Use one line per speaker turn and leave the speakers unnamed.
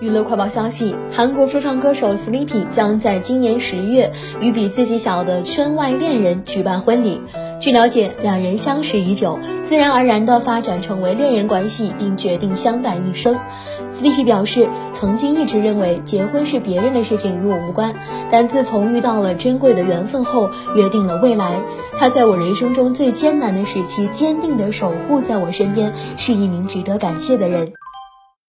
娱乐快报消息：韩国说唱歌手 Sleepy 将在今年十月与比自己小的圈外恋人举办婚礼。据了解，两人相识已久，自然而然地发展成为恋人关系，并决定相伴一生。Sleepy 表示，曾经一直认为结婚是别人的事情，与我无关。但自从遇到了珍贵的缘分后，约定了未来。他在我人生中最艰难的时期，坚定地守护在我身边，是一名值得感谢的人。